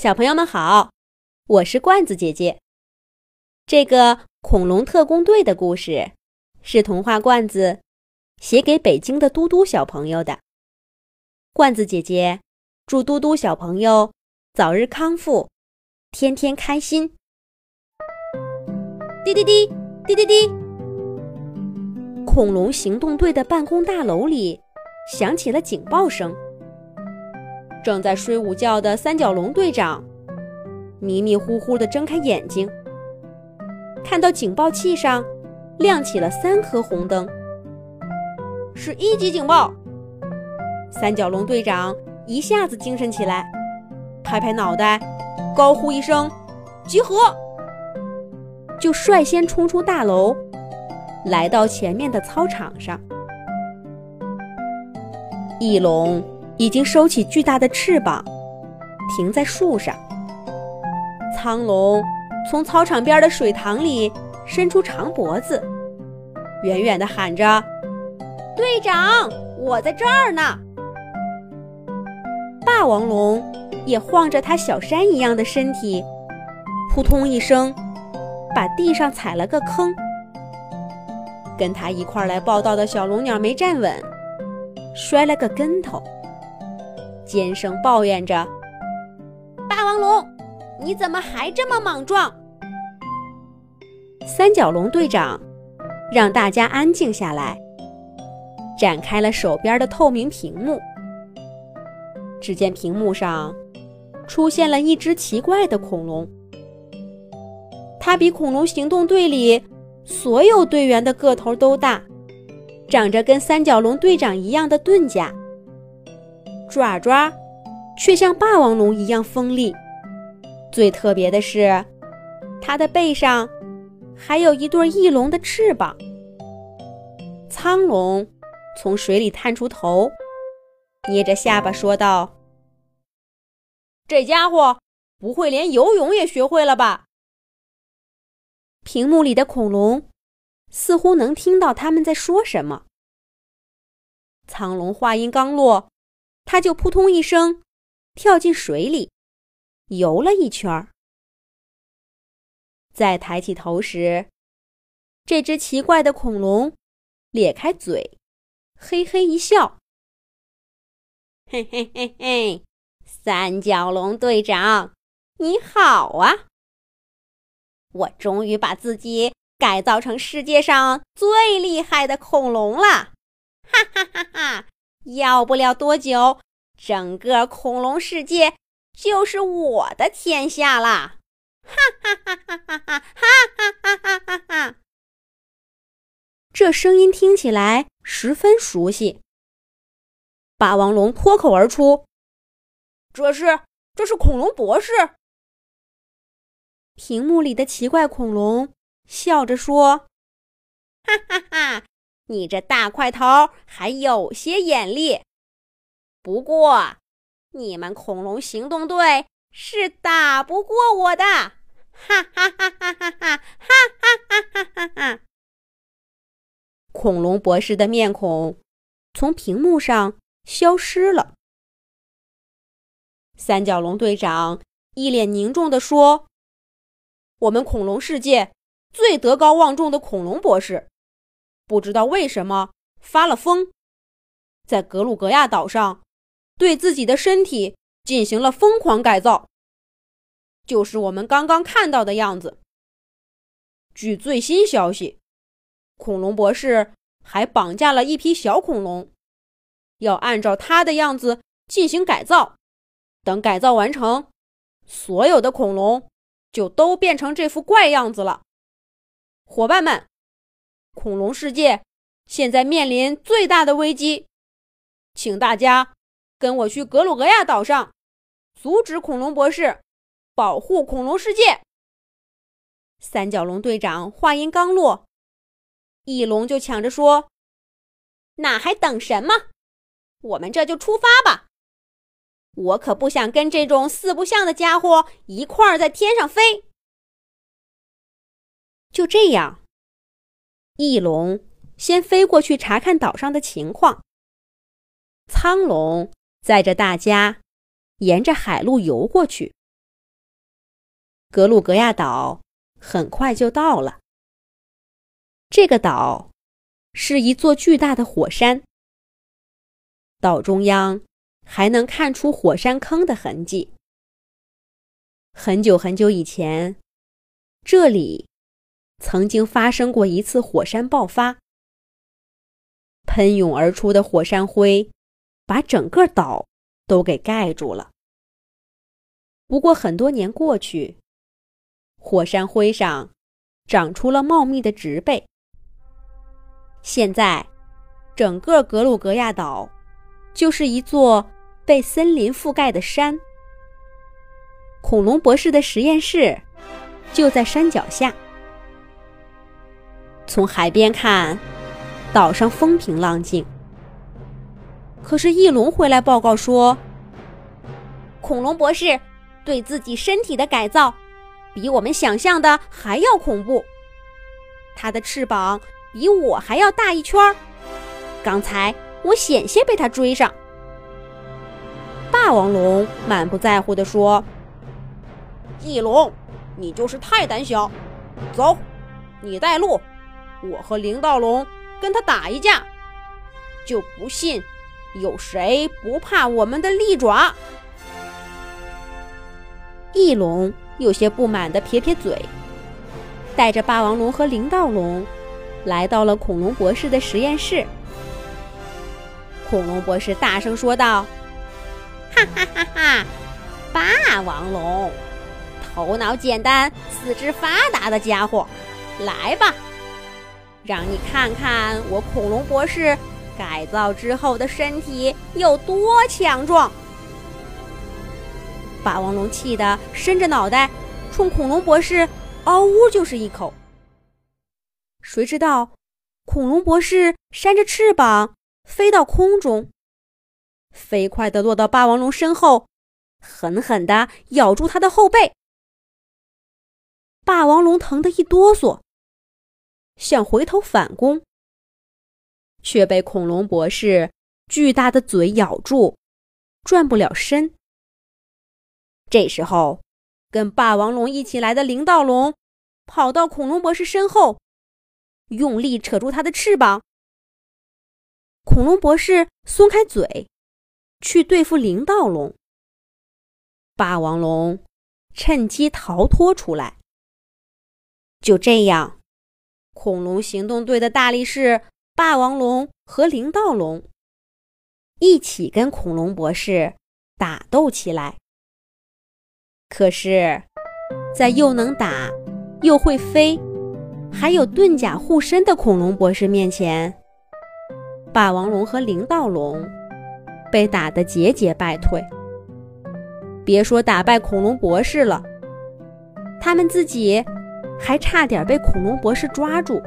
小朋友们好，我是罐子姐姐。这个恐龙特工队的故事是童话罐子写给北京的嘟嘟小朋友的。罐子姐姐祝嘟嘟小朋友早日康复，天天开心。滴滴滴滴滴滴，恐龙行动队的办公大楼里响起了警报声。正在睡午觉的三角龙队长迷迷糊糊地睁开眼睛，看到警报器上亮起了三颗红灯，是一级警报。三角龙队长一下子精神起来，拍拍脑袋，高呼一声“集合”，就率先冲出大楼，来到前面的操场上。翼龙。已经收起巨大的翅膀，停在树上。苍龙从操场边的水塘里伸出长脖子，远远地喊着：“队长，我在这儿呢！”霸王龙也晃着它小山一样的身体，扑通一声，把地上踩了个坑。跟他一块来报道的小龙鸟没站稳，摔了个跟头。尖声抱怨着：“霸王龙，你怎么还这么莽撞？”三角龙队长让大家安静下来，展开了手边的透明屏幕。只见屏幕上出现了一只奇怪的恐龙，它比恐龙行动队里所有队员的个头都大，长着跟三角龙队长一样的盾甲。爪爪却像霸王龙一样锋利，最特别的是，它的背上还有一对翼龙的翅膀。苍龙从水里探出头，捏着下巴说道：“这家伙不会连游泳也学会了吧？”屏幕里的恐龙似乎能听到他们在说什么。苍龙话音刚落。他就扑通一声跳进水里，游了一圈儿。再抬起头时，这只奇怪的恐龙咧开嘴，嘿嘿一笑：“嘿嘿嘿嘿，三角龙队长，你好啊！我终于把自己改造成世界上最厉害的恐龙了！哈哈哈哈！”要不了多久，整个恐龙世界就是我的天下啦！哈哈哈哈哈哈！哈哈哈哈哈！这声音听起来十分熟悉。霸王龙脱口而出：“这是，这是恐龙博士。”屏幕里的奇怪恐龙笑着说：“哈哈哈！”你这大块头还有些眼力，不过你们恐龙行动队是打不过我的！哈哈哈哈哈哈！哈哈哈哈哈哈！恐龙博士的面孔从屏幕上消失了。三角龙队长一脸凝重地说：“我们恐龙世界最德高望重的恐龙博士。”不知道为什么发了疯，在格鲁格亚岛上对自己的身体进行了疯狂改造，就是我们刚刚看到的样子。据最新消息，恐龙博士还绑架了一批小恐龙，要按照他的样子进行改造。等改造完成，所有的恐龙就都变成这副怪样子了。伙伴们！恐龙世界现在面临最大的危机，请大家跟我去格鲁格亚岛上，阻止恐龙博士，保护恐龙世界。三角龙队长话音刚落，翼龙就抢着说：“那还等什么？我们这就出发吧！我可不想跟这种四不像的家伙一块儿在天上飞。”就这样。翼龙先飞过去查看岛上的情况。苍龙载着大家沿着海路游过去。格鲁格亚岛很快就到了。这个岛是一座巨大的火山，岛中央还能看出火山坑的痕迹。很久很久以前，这里曾经发生过一次火山爆发，喷涌而出的火山灰把整个岛都给盖住了。不过很多年过去，火山灰上长出了茂密的植被。现在，整个格鲁格亚岛就是一座被森林覆盖的山。恐龙博士的实验室就在山脚下。从海边看，岛上风平浪静。可是翼龙回来报告说，恐龙博士对自己身体的改造比我们想象的还要恐怖。他的翅膀比我还要大一圈儿。刚才我险些被他追上。霸王龙满不在乎地说。翼龙，你就是太胆小。走，你带路，我和灵道龙跟他打一架，就不信有谁不怕我们的利爪。翼龙有些不满地撇撇嘴，带着霸王龙和灵道龙来到了恐龙博士的实验室。恐龙博士大声说道：“哈哈哈哈，霸王龙！”头脑简单、四肢发达的家伙，来吧，让你看看我恐龙博士改造之后的身体有多强壮！霸王龙气得伸着脑袋，冲恐龙博士嗷呜就是一口。谁知道，恐龙博士扇着翅膀飞到空中，飞快地落到霸王龙身后，狠狠地咬住他的后背。霸王龙疼得一哆嗦，想回头反攻，却被恐龙博士巨大的嘴咬住，转不了身。这时候，跟霸王龙一起来的灵道龙跑到恐龙博士身后，用力扯住他的翅膀。恐龙博士松开嘴，去对付灵道龙。霸王龙趁机逃脱出来。就这样，恐龙行动队的大力士霸王龙和灵道龙一起跟恐龙博士打斗起来。可是，在又能打又会飞，还有盾甲护身的恐龙博士面前，霸王龙和灵道龙被打得节节败退。别说打败恐龙博士了，他们自己。还差点被恐龙博士抓住，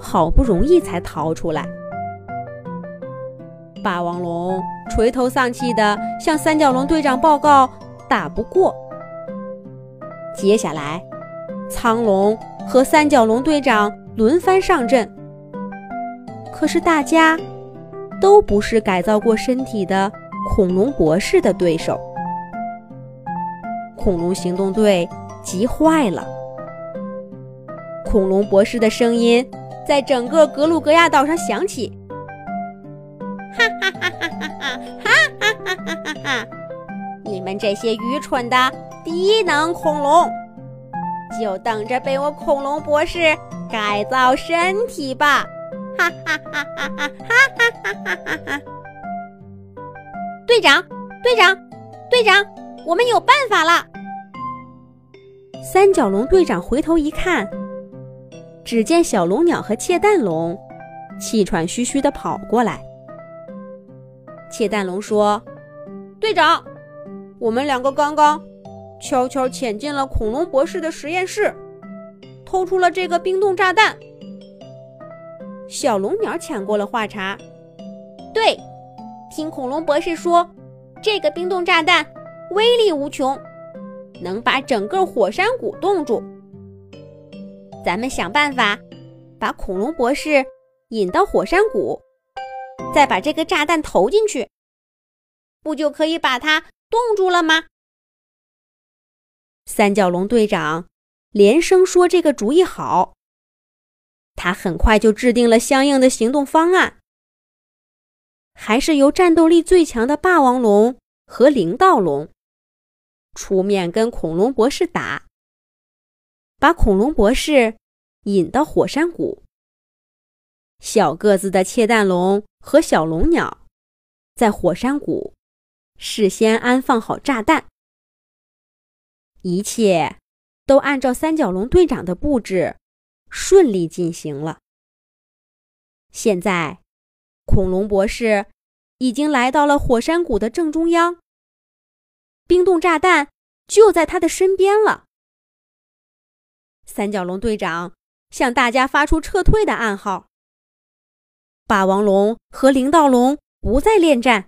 好不容易才逃出来。霸王龙垂头丧气地向三角龙队长报告：“打不过。”接下来，苍龙和三角龙队长轮番上阵，可是大家都不是改造过身体的恐龙博士的对手。恐龙行动队急坏了。恐龙博士的声音在整个格鲁格亚岛上响起：“哈哈哈哈哈哈！哈哈哈哈哈哈！你们这些愚蠢的低能恐龙，就等着被我恐龙博士改造身体吧！哈哈哈哈哈哈！哈哈哈哈！队长，队长，队长，我们有办法了！”三角龙队长回头一看。只见小龙鸟和窃蛋龙气喘吁吁地跑过来。窃蛋龙说：“队长，我们两个刚刚悄悄潜进了恐龙博士的实验室，偷出了这个冰冻炸弹。”小龙鸟抢过了话茬：“对，听恐龙博士说，这个冰冻炸弹威力无穷，能把整个火山谷冻住。”咱们想办法把恐龙博士引到火山谷，再把这个炸弹投进去，不就可以把它冻住了吗？三角龙队长连声说：“这个主意好。”他很快就制定了相应的行动方案，还是由战斗力最强的霸王龙和灵盗龙出面跟恐龙博士打，把恐龙博士引到火山谷。小个子的窃蛋龙和小龙鸟在火山谷事先安放好炸弹，一切都按照三角龙队长的布置顺利进行了。现在，恐龙博士已经来到了火山谷的正中央，冰冻炸弹就在他的身边了。三角龙队长向大家发出撤退的暗号。霸王龙和灵盗龙不再恋战，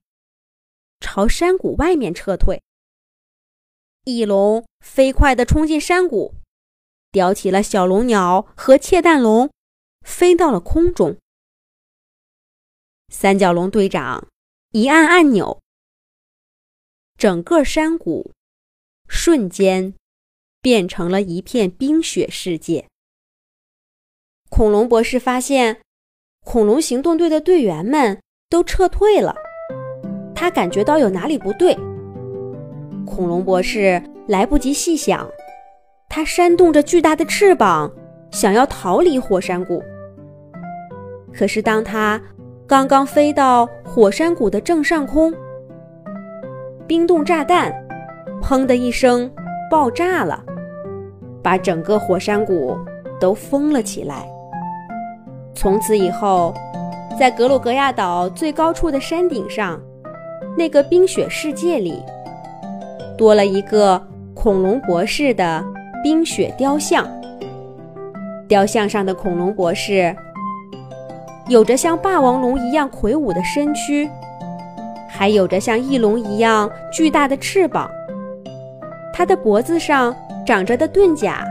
朝山谷外面撤退。翼龙飞快地冲进山谷，叼起了小龙鸟和窃蛋龙，飞到了空中。三角龙队长一按按钮，整个山谷瞬间变成了一片冰雪世界。恐龙博士发现。恐龙行动队的队员们都撤退了，他感觉到有哪里不对。恐龙博士来不及细想，他扇动着巨大的翅膀，想要逃离火山谷。可是，当他刚刚飞到火山谷的正上空，冰冻炸弹“砰”的一声爆炸了，把整个火山谷都封了起来。从此以后，在格鲁格亚岛最高处的山顶上，那个冰雪世界里，多了一个恐龙博士的冰雪雕像。雕像上的恐龙博士，有着像霸王龙一样魁梧的身躯，还有着像翼龙一样巨大的翅膀。它的脖子上长着的盾甲，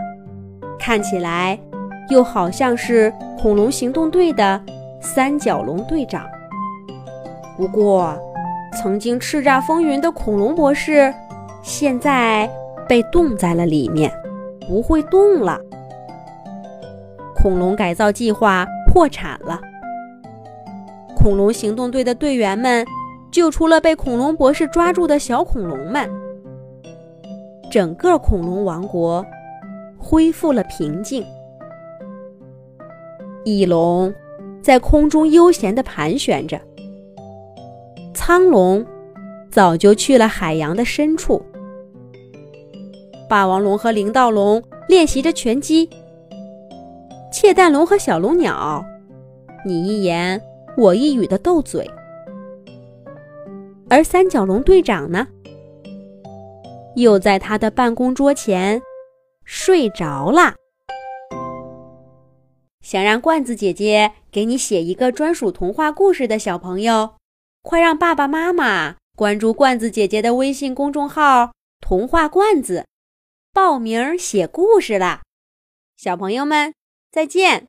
看起来。又好像是恐龙行动队的三角龙队长。不过，曾经叱咤风云的恐龙博士，现在被冻在了里面，不会动了。恐龙改造计划破产了。恐龙行动队的队员们救出了被恐龙博士抓住的小恐龙们，整个恐龙王国恢复了平静。翼龙在空中悠闲地盘旋着，苍龙早就去了海洋的深处。霸王龙和灵盗龙练习着拳击，窃蛋龙和小龙鸟你一言我一语的斗嘴，而三角龙队长呢，又在他的办公桌前睡着了。想让罐子姐姐给你写一个专属童话故事的小朋友，快让爸爸妈妈关注罐子姐姐的微信公众号“童话罐子”，报名写故事啦！小朋友们，再见。